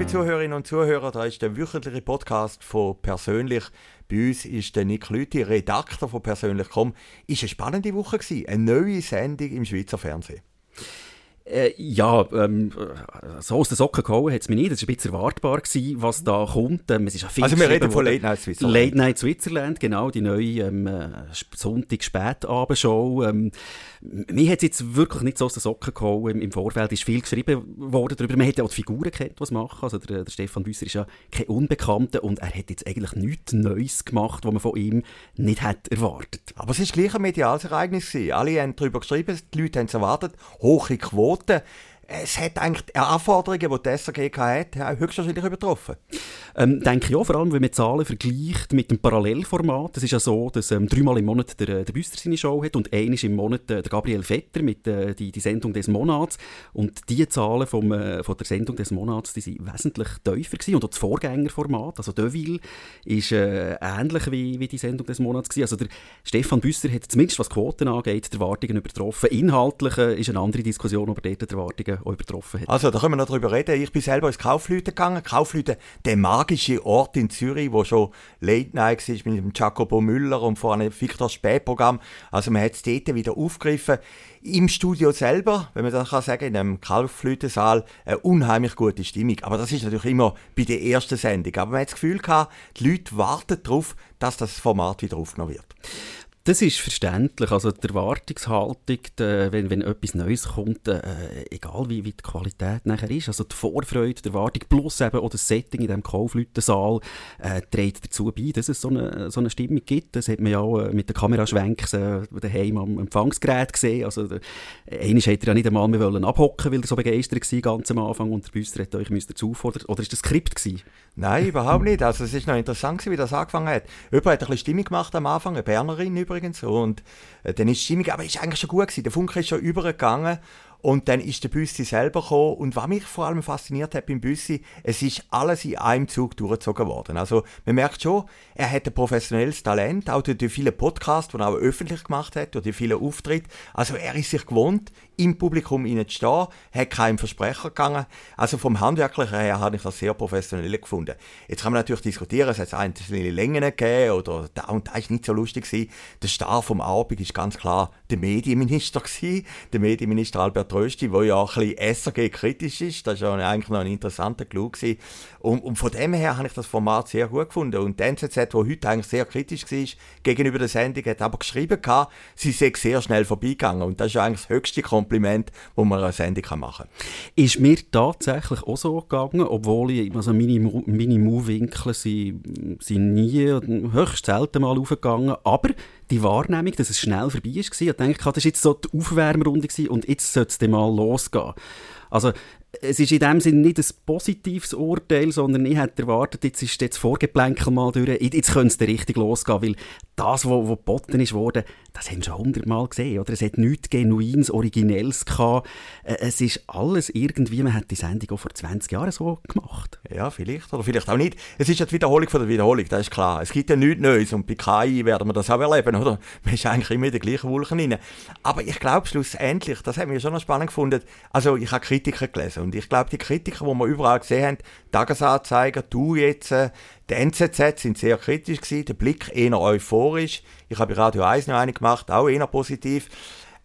liebe Zuhörerinnen und Zuhörer, da ist der wöchentliche Podcast von Persönlich. Bei uns ist der Nick Lüthi, Redakteur von Persönlich.com. Ist eine spannende Woche gewesen, eine neue Sendung im Schweizer Fernsehen. Äh, ja, ähm, so aus den Socken gehauen hat es mich nicht. Es war ein bisschen erwartbar, gewesen, was da kommt. Ähm, es ist also wir reden von Late Night Switzerland. Late Night Switzerland, genau, die neue ähm, äh, Sonntag-Spätabendshow. Ähm, mir hat es jetzt wirklich nicht so aus den Socken gehauen. Im, Im, Vorfeld ist viel geschrieben worden darüber. Man hat ja auch die Figuren kennt, was machen. Also der, der Stefan Büsser ist ja kein Unbekannter und er hat jetzt eigentlich nichts Neues gemacht, was man von ihm nicht hätte erwartet. Aber es war gleich ein mediales Ereignis. Gewesen. Alle haben darüber geschrieben, die Leute haben es erwartet. Hohe Quoten es hat eigentlich die Anforderungen, die die SRG hat, höchstwahrscheinlich übertroffen. Ähm, denke ich auch, vor allem, wenn man Zahlen vergleicht mit dem Parallelformat. Es ist ja so, dass ähm, dreimal im Monat der, der Büster seine Show hat und einmal im Monat äh, der Gabriel Vetter mit äh, die, die Sendung des Monats. Und die Zahlen vom, äh, von der Sendung des Monats, die sind wesentlich tiefer gewesen. Und auch das Vorgängerformat, also Deville, ist äh, ähnlich wie, wie die Sendung des Monats gewesen. Also der Stefan Büster hat zumindest was Quoten angeht, die Erwartungen übertroffen. Inhaltlich äh, ist eine andere Diskussion, ob er dort die Erwartungen auch übertroffen hat. Also, da können wir noch drüber reden. Ich bin selber ins Kaufleuten gegangen. Kaufleuten, der magische Ort in Zürich, wo schon Late Night war mit dem Jacobo Müller und vor einem Victor Spätprogramm. Also, man hat es dort wieder aufgegriffen. Im Studio selber, wenn man das kann sagen, in einem Kaufleutensaal, eine unheimlich gute Stimmung. Aber das ist natürlich immer bei der ersten Sendung. Aber man hat das Gefühl gehabt, die Leute warten darauf, dass das Format wieder aufgenommen wird. Das ist verständlich. Also die Erwartungshaltung, die, wenn, wenn etwas Neues kommt, äh, egal wie, wie die Qualität nachher ist, also die Vorfreude, die Erwartung plus eben auch das Setting in diesem Kaufleutensaal äh, trägt dazu bei, dass es so eine, so eine Stimmung gibt. Das hat man ja auch äh, mit den Kameraschwenks äh, daheim am Empfangsgerät gesehen. Also einmal hätte er ja nicht einmal mehr wollen abhocken, weil er so begeistert war ganz am Anfang und der Büster hat euch dazu fordern. Oder ist das Skript gewesen? Nein, überhaupt nicht. Also es ist noch interessant wie das angefangen hat. Jemand hat ein bisschen Stimmung gemacht am Anfang, eine Bernerin übrigens. Und äh, dann ist die Stimmung, aber ist eigentlich schon gut gewesen. Der Funke ist schon übergegangen. Und dann ist der Büssi selber gekommen. Und was mich vor allem fasziniert hat beim Büssi, es ist alles in einem Zug durchgezogen worden. Also, man merkt schon, er hat ein professionelles Talent, auch durch die vielen Podcasts, die er auch öffentlich gemacht hat, durch die vielen Auftritte. Also, er ist sich gewohnt, im Publikum zu stehen, hat keinen Versprecher gegangen. Also, vom Handwerklichen her habe ich das sehr professionell gefunden. Jetzt kann man natürlich diskutieren, es hat einzelne Längen gegeben oder da und da ist nicht so lustig gewesen. Der Star vom Abend ist ganz klar der Medienminister gewesen. Der Medienminister Albert Trösti, der ja auch ein bisschen SRG-kritisch ist. Das war ja eigentlich noch ein interessanter Clou. Und, und, von dem her habe ich das Format sehr gut gefunden. Und die NZZ, die heute eigentlich sehr kritisch war gegenüber der Sendung, hat aber geschrieben, gehabt, sie sei sehr schnell vorbeigegangen. Und das ist eigentlich das höchste Kompliment, das man einer Sendung machen kann. Ist mir tatsächlich auch so gegangen, obwohl ich, also meine, meine Move-Winkel sind, sind nie, höchst selten mal aufgegangen, aber die Wahrnehmung, dass es schnell vorbei ist, ich denke, das war jetzt so die Aufwärmrunde und jetzt sollte es mal losgehen. Also es ist in dem Sinne nicht ein positives Urteil, sondern ich hätte erwartet, jetzt ist das Vorgeplänkel mal durch, jetzt könnte es richtig losgehen, weil das, was geboten ist worden, das haben schon hundertmal gesehen, oder? Es hat nichts Genuins, Originelles gehabt. Äh, es ist alles irgendwie, man hat die Sendung auch vor 20 Jahren so gemacht. Ja, vielleicht, oder vielleicht auch nicht. Es ist ja die Wiederholung von der Wiederholung, das ist klar. Es gibt ja nichts Neues und bei KI werden wir das auch erleben, oder? Man ist eigentlich immer in der gleichen Wolke rein. Aber ich glaube schlussendlich, das hat mir schon noch spannend gefunden, also ich habe Kritiker gelesen und ich glaube, die Kritiker, die wir überall gesehen haben, Tagesanzeiger, du jetzt, die NZZ sind sehr kritisch gewesen, der Blick eher euphorisch. Ich habe Radio 1 noch eine gemacht, auch eher positiv.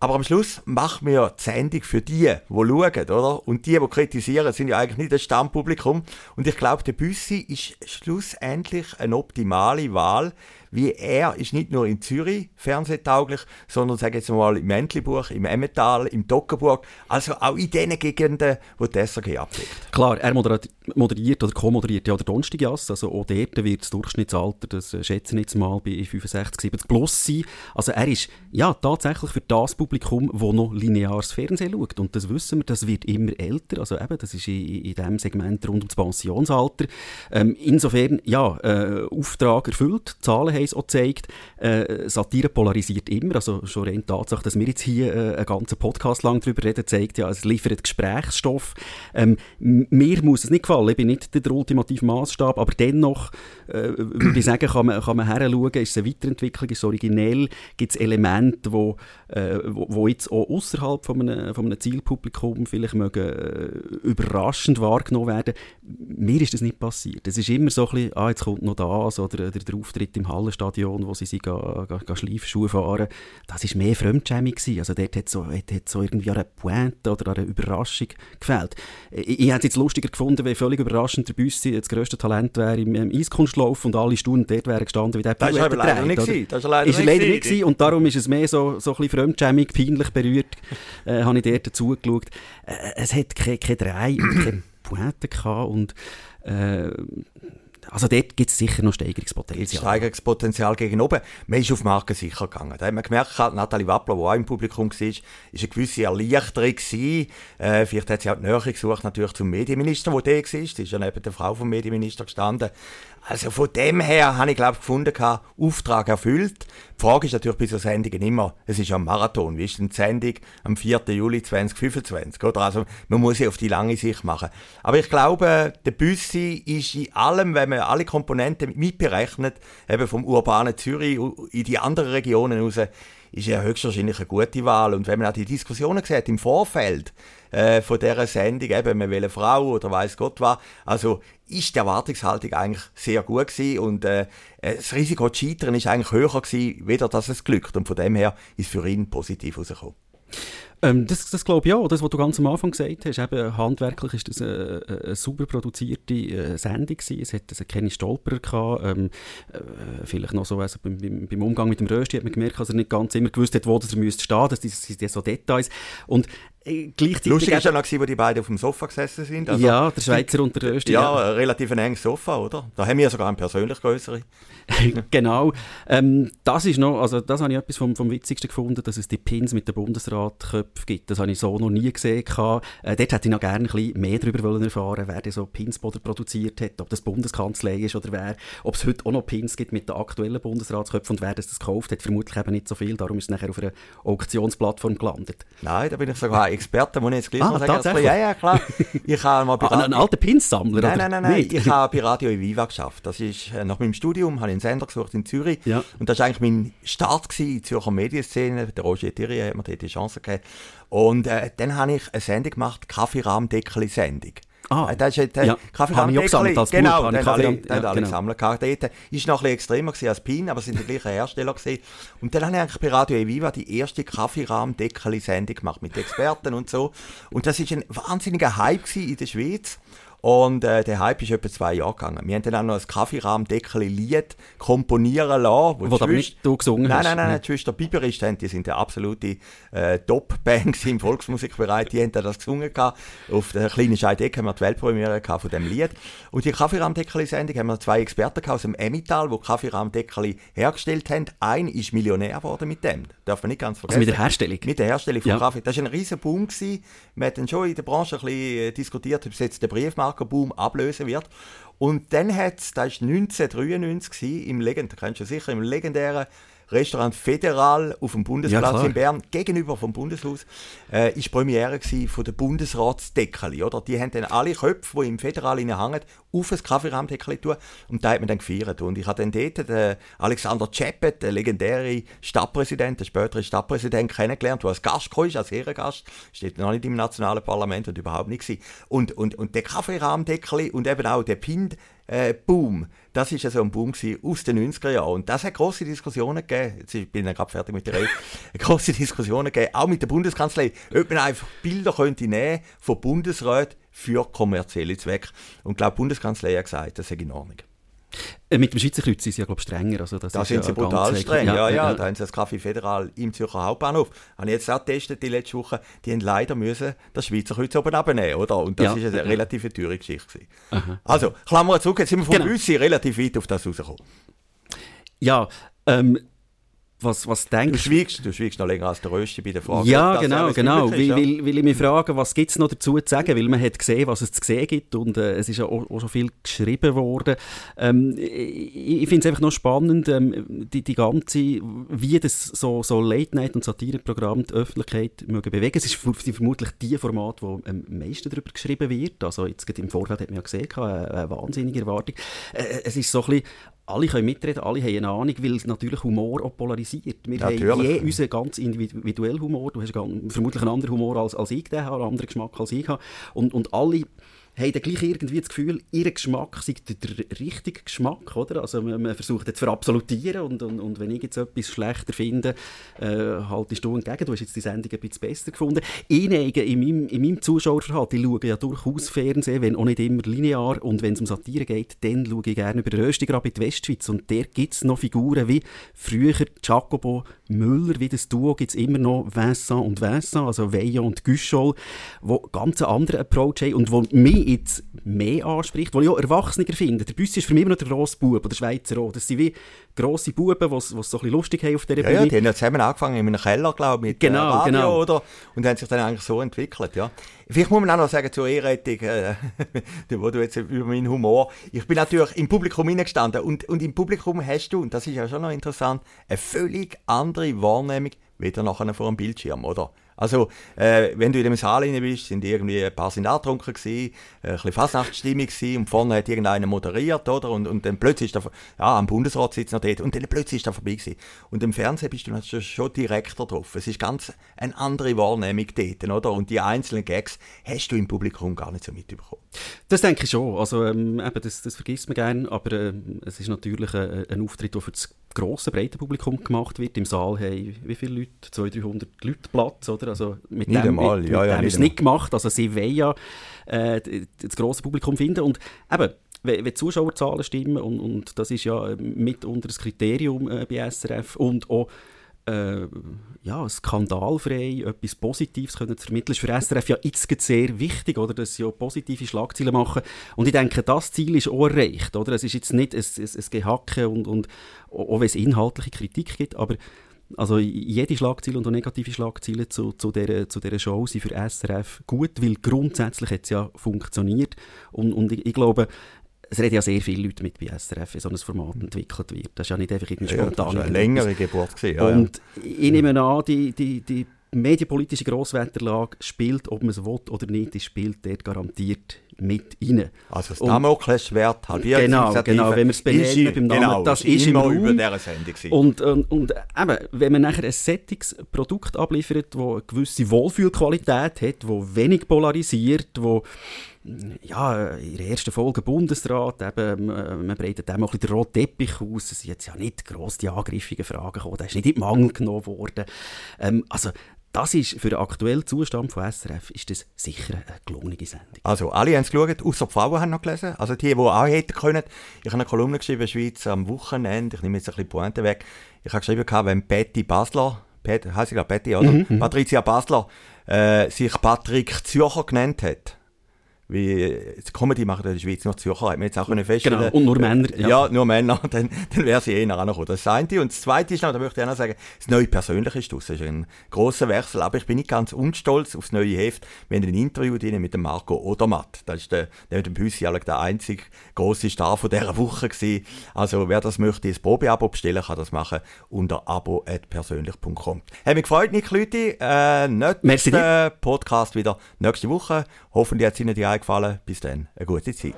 Aber am Schluss machen wir die Sendung für die, die schauen, oder? Und die, die kritisieren, sind ja eigentlich nicht das Stammpublikum. Und ich glaube, der Büssi ist schlussendlich eine optimale Wahl, wie er ist nicht nur in Zürich fernsehtauglich, sondern sage jetzt mal im Entlebuch, im Emmental, im Dockerburg, also auch in den Gegenden, wo die SRG abdeckt. Klar, er moderiert oder co-moderiert ja der Donnerstagjass, also auch dort wird das Durchschnittsalter, das schätzen jetzt mal bei 65, 70 plus sein. Also er ist ja tatsächlich für das Publikum, das noch lineares Fernsehen schaut und das wissen wir, das wird immer älter, also eben, das ist in, in diesem Segment rund ums Pensionsalter. Ähm, insofern, ja, äh, Auftrag erfüllt, Zahlen haben Case auch zeigt, äh, Satire polarisiert immer. Also schon rein Tatsache, dass wir jetzt hier äh, einen ganzen Podcast lang darüber reden, zeigt ja, es liefert Gesprächsstoff. Ähm, mir muss es nicht gefallen, ich bin nicht der ultimative Maßstab, aber dennoch äh, würde ich sagen, kann man, kann man heranschauen, ist es eine Weiterentwicklung, ist es originell, gibt es Elemente, wo, äh, wo, wo, jetzt auch außerhalb von einem, von einem Zielpublikum vielleicht mögen, äh, überraschend wahrgenommen werden. Mir ist das nicht passiert. Es ist immer so ein bisschen, ah, jetzt kommt noch das, oder, oder der Auftritt im Hallenstadion, wo sie sich ga, ga, ga Schleifschuhe fahren. Das war mehr Fremdschämung. Also dort hat so, hat, hat so irgendwie an einer Pointe oder an einer Überraschung gefällt. Ich, ich hätte es jetzt lustiger gefunden, wenn völlig überraschend der Büssi das grösste Talent wäre im, im Eiskunstlauf und alle Stunden dort wären gestanden, wie der Das war leider nicht gewesen. Das ist leider, ist leider nicht gewesen. Und darum ist es mehr so, so ein bisschen fremdschämig, peinlich berührt, äh, habe ich dort dazu geschaut. Äh, es hat keine, keine Drei und keine Pointe gehabt und äh, also dort gibt es sicher noch Steigerungspotenzial. Steigerungspotenzial gegen oben. Man ist auf Marken sicher gegangen. Da hat man gemerkt, Nathalie Wappler, die auch im Publikum war, ist eine gewisse Erleichterung gewesen. Äh, vielleicht hat sie auch die Nähe gesucht, natürlich zum Medienminister, der da war. Sie ist ja neben der Frau vom Medienminister gestanden. Also von dem her habe ich, glaube gefunden, Auftrag erfüllt. Die Frage ist natürlich bei so Sendungen immer, es ist ja ein Marathon. Wie ist denn die Sendung am 4. Juli 2025? Oder? Also, man muss sie auf die lange Sicht machen. Aber ich glaube, der Büssi ist in allem, wenn man alle Komponenten mitberechnet, eben vom urbanen Zürich in die anderen Regionen raus, ist ja höchstwahrscheinlich eine gute Wahl. Und wenn man auch die Diskussionen sieht im Vorfeld äh, von dieser Sendung, eben, man will eine Frau oder weiß Gott was, also ist die Erwartungshaltung eigentlich sehr gut gewesen und äh, das Risiko zu scheitern ist eigentlich höher gewesen, weder dass es glückt. Und von dem her ist für ihn positiv rausgekommen. Ähm, das, das glaube ich auch. Das, was du ganz am Anfang gesagt hast, eben, handwerklich ist das eine, eine super produzierte äh, Sendung gewesen. Es hat also keine Stolperer gehabt. Ähm, äh, vielleicht noch so, also beim, beim, Umgang mit dem Rösti hat man gemerkt, dass er nicht ganz immer gewusst hat, wo er müsste stehen. Das sind so Details. Und gleichzeitig... Lustig war ja noch, wo die beiden auf dem Sofa gesessen sind. Also, ja, der Schweizer und der Rösti. Ja, ja, relativ ein enges Sofa, oder? Da haben wir sogar einen persönlich größere. genau. Ähm, das ist noch, also das habe ich etwas vom, vom Witzigsten gefunden, dass es die Pins mit den Bundesratköpfen gibt. Das habe ich so noch nie gesehen. Äh, dort hätte ich noch gerne ein bisschen mehr darüber erfahren wer so Pinsboden produziert hat, ob das Bundeskanzlei ist oder wer, ob es heute auch noch Pins gibt mit den aktuellen Bundesratsköpfen und wer das, das gekauft hat. Vermutlich eben nicht so viel, darum ist es nachher auf einer Auktionsplattform gelandet. Nein, da bin ich sogar Experte, muss ich jetzt gleich ah, mal sagen. Also, ja, ja, klar. Ich habe mal bei ah, ein alter Pinssammler, Nein, nein, nein, nein. Ich habe bei Radio Viva geschafft. Das ist, äh, nach meinem Studium habe ich einen Sender gesucht in Zürich. Ja. Und das war eigentlich mein Start gewesen, in die Zürcher Medienszene. Der Roger Thierry hat mir dort die Chance gegeben. Und äh, dann habe ich eine Sendung gemacht, Kaffeerahmdeckel-Sendung. Ah, äh, das ist der ja. Kaffeerahmdeckel. Genau, den habe ich ja, alle gesammelt. Dort war noch ein bisschen extremer als Pin, aber es sind die gleichen Hersteller gewesen. Und dann habe ich eigentlich bei Radio Eviva die erste Kaffeerahmdeckel-Sendung gemacht mit Experten und so. Und das war ein wahnsinniger Hype in der Schweiz. Und äh, der Hype ist etwa zwei Jahre gegangen. Wir haben dann auch noch ein Kaffeerahmdeckel-Lied komponieren lassen. Wo, wo aber nicht du gesungen nein, hast. Nein, nein, nein, die Schwester Biberist, die sind eine absolute äh, Top-Band im Volksmusikbereich. Die haben das gesungen. Gehabt. Auf der kleinen Scheideck haben wir die Weltpremiere von diesem Lied. Und die Kaffeerahmdeckel-Sendung haben wir zwei Experten gehabt aus dem Emmental, die Kaffeerahmdeckel hergestellt haben. Ein ist Millionär geworden mit dem. Darf man nicht ganz vergessen. Also mit der Herstellung? Mit der Herstellung von ja. Kaffee. Das war ein riesen Boom. Gewesen. Wir haben schon in der Branche ein bisschen äh, diskutiert, ob es jetzt der Briefmarkt Markenboom ablösen wird. Und dann hat es, das war 1993 im Legend, kennst du sicher, im legendären Restaurant Federal auf dem Bundesplatz ja, in Bern, gegenüber vom Bundeshaus, äh, ist Premiere von der Bundesratsdeckeli, oder? Die haben dann alle Köpfe, die im Federal hängen, auf ein Kaffeerahmdeckeli tun und da hat man dann gefeiert. Und ich habe dann dort den Alexander Czepet, der legendäre Stadtpräsident, der spätere Stadtpräsident, kennengelernt, der als Gast kam, als Ehrengast, steht noch nicht im nationalen Parlament und überhaupt nicht gewesen. Und, und, und der Kaffeerahmdeckeli und eben auch der Pind, äh, Boom. Das war so ein Boom aus den 90er Jahren. Und das hat große Diskussionen gegeben. Jetzt bin ich gerade fertig mit der Rede. große Diskussionen gegeben, auch mit der Bundeskanzlei, ob man einfach Bilder könnte nehmen von Bundesräten für kommerzielle Zwecke. Und ich glaube, die Bundeskanzlei hat gesagt, das sei in Ordnung. Äh, mit dem Schweizer Kreuz sind sie ja, glaube ich, strenger. Also das da sind ja sie brutal streng, ja, ja, ja. Da haben sie das Café Federal im Zürcher Hauptbahnhof. Habe ich jetzt auch getestet die letzte Woche. Die haben leider müssen das Schweizer Kreuz oben abnehmen, oder? Und das ja. ist eine relativ teure Geschichte. Also, Klammer zurück, jetzt sind wir von genau. uns relativ weit auf das rausgekommen. Ja, ähm, was, was denkst du? Schweigst, du schweigst noch länger als der Rösti bei der Frage. Ja, genau, genau. Weil, weil, weil ich mich frage, was gibt es noch dazu zu sagen? Weil man hat gesehen, was es zu sehen gibt und äh, es ist ja auch, auch, schon viel geschrieben worden. Ähm, ich, ich finde es einfach noch spannend, ähm, die, die ganze, wie das so, so Late-Night- und Satireprogramm die Öffentlichkeit mögen bewegen. Es ist vermutlich die Format, wo am meisten darüber geschrieben wird. Also jetzt im Vorfeld hat man ja gesehen, eine, eine wahnsinnige Erwartung. Äh, es ist so ein bisschen alle können mitreden, alle haben eine Ahnung, weil natürlich Humor auch polarisiert. Wir natürlich. haben je unseren ganz individuellen Humor. Du hast vermutlich einen anderen Humor als, als ich, einen anderen Geschmack als ich. Und, und alle haben dann gleich irgendwie das Gefühl, ihr Geschmack sei der, richtige Geschmack, oder? Also man, man versucht jetzt verabsolutieren und, und, und wenn ich jetzt etwas schlechter finde, äh, haltest du entgegen. Du hast jetzt die Sendung ein bisschen besser gefunden. Ich neige in meinem, in meinem Zuschauerverhalten, ich schaue ja durchaus Fernsehen, wenn auch nicht immer linear und wenn es um Satire geht, dann schaue ich gerne über den Röstigrab in die Westschweiz und der gibt es noch Figuren wie früher Jacobo Müller, wie das Duo gibt es immer noch Vincent und Vincent, also Veillon und Güschol, die ganz einen anderen Approach haben und die mich jetzt mehr anspricht, die ich auch erwachsener finde. Der Büssi ist für mich immer noch der grosse Bub, oder der Schweizer auch. Das sind wie grosse Buben, die es so ein bisschen lustig haben auf dieser ja, Bühne. Ja, die haben ja zusammen angefangen in einem Keller, glaube ich, mit genau, Radio, genau. oder? Und haben sich dann eigentlich so entwickelt, ja. Vielleicht muss man auch noch sagen zur Ehrrettung, äh, wo du jetzt über meinen Humor. Ich bin natürlich im Publikum hineingestanden und, und im Publikum hast du, und das ist ja schon noch interessant, eine völlig andere Wahrnehmung, wieder nachher vor dem Bildschirm, oder? Also, äh, wenn du in dem Saal rein bist, sind irgendwie ein paar sind angetrunken gewesen, äh, ein bisschen Fasnachtsstimmung gewesen, und vorne hat irgendeiner moderiert, oder? Und, und dann plötzlich ist da, ja, am Bundesrat sitzt noch dort, und dann plötzlich ist da vorbei gewesen. Und im Fernsehen bist du natürlich schon direkter drauf. Es ist ganz eine andere Wahrnehmung dort, oder? Und die einzelnen Gags hast du im Publikum gar nicht so mitbekommen. Das denke ich schon. Also, ähm, eben, das, das vergisst man gerne, aber äh, es ist natürlich ein, ein Auftritt, der für das grosse, breite Publikum gemacht wird. Im Saal haben wie viele Leute? 200, 300 Leute Platz, oder? Also mit nicht dem, einmal. mit, ja, mit ja, dem ist es nicht gemacht. Also sie wollen ja äh, das grosse Publikum finden. Und eben, wenn, wenn Zuschauerzahlen stimmen, und, und das ist ja mitunter das Kriterium äh, bei SRF, und auch äh, ja, skandalfrei etwas Positives können zu vermitteln, ist für SRF ja jetzt sehr wichtig, oder, dass sie auch positive Schlagzeilen machen. Und ich denke, das Ziel ist auch erreicht. Oder? Es ist jetzt nicht ein, ein, ein Gehacke, und, und, auch wenn es inhaltliche Kritik gibt, aber also jede Schlagzeile und auch negative Schlagzeilen zu, zu, dieser, zu dieser Show sind für SRF gut, weil grundsätzlich hat es ja funktioniert. Und, und ich, ich glaube, es reden ja sehr viele Leute mit bei SRF, wenn so ein Format entwickelt wird. Das ist ja nicht einfach irgendwie spontan. Ja, das war eine längere Geburt. Gewesen, ja, Und ich nehme an, die, die, die medienpolitische Grosswetterlage spielt, ob man es will oder nicht, die spielt dort garantiert mit rein. Also das Damoklesschwert halbiert Genau, genau, wenn wir es benennen beim Namen, genau, das ist im Raum. über dieser Sendung. Und, und, und eben, wenn man nachher ein Settings-Produkt abliefert, das eine gewisse Wohlfühlqualität hat, das wenig polarisiert, wo ja, in der ersten Folge Bundesrat, eben, man breitet dem auch ein bisschen den roten Teppich aus, es sind jetzt ja nicht gross die angriffige Fragen gekommen, da ist nicht in den Mangel genommen worden. Ähm, also das ist für den aktuellen Zustand von SRF ist das sicher eine gelungene Sendung. Also alle haben es geschaut, außer die Frauen haben noch gelesen. Also die, die auch hätten können. Ich habe eine Kolumne geschrieben, Schweiz am Wochenende. Ich nehme jetzt ein bisschen Pointe weg. Ich habe geschrieben, wenn Betty Basler, Pet, heisst sie gerade Betty, oder? Mhm, mhm, Patricia Basler, äh, sich Patrick Zürcher genannt hat wie Comedy machen in der Schweiz noch Zürcher, hat man jetzt auch können feststellen. Genau, und nur Männer. Ja, ja nur Männer, dann, dann wäre sie eh nachher noch Das ist das eine. Und das zweite ist noch, da möchte ich auch noch sagen, das neue Persönliche ist das ist ein grosser Wechsel, aber ich bin nicht ganz unstolz aufs neue Heft. Wir haben ein Interview drin mit dem Marco Odermatt. Das ist der, der mit dem Büssi der einzige grosse Star von dieser Woche gewesen. Also wer das möchte, das Probeabo bestellen, kann das machen unter abo.persönlich.com. Hat mich gefreut, Nick Lüthi. Äh, nächster Podcast wieder nächste Woche. Hoffentlich hat es Ihnen die gefallen. Bis dann, eine gute Zeit.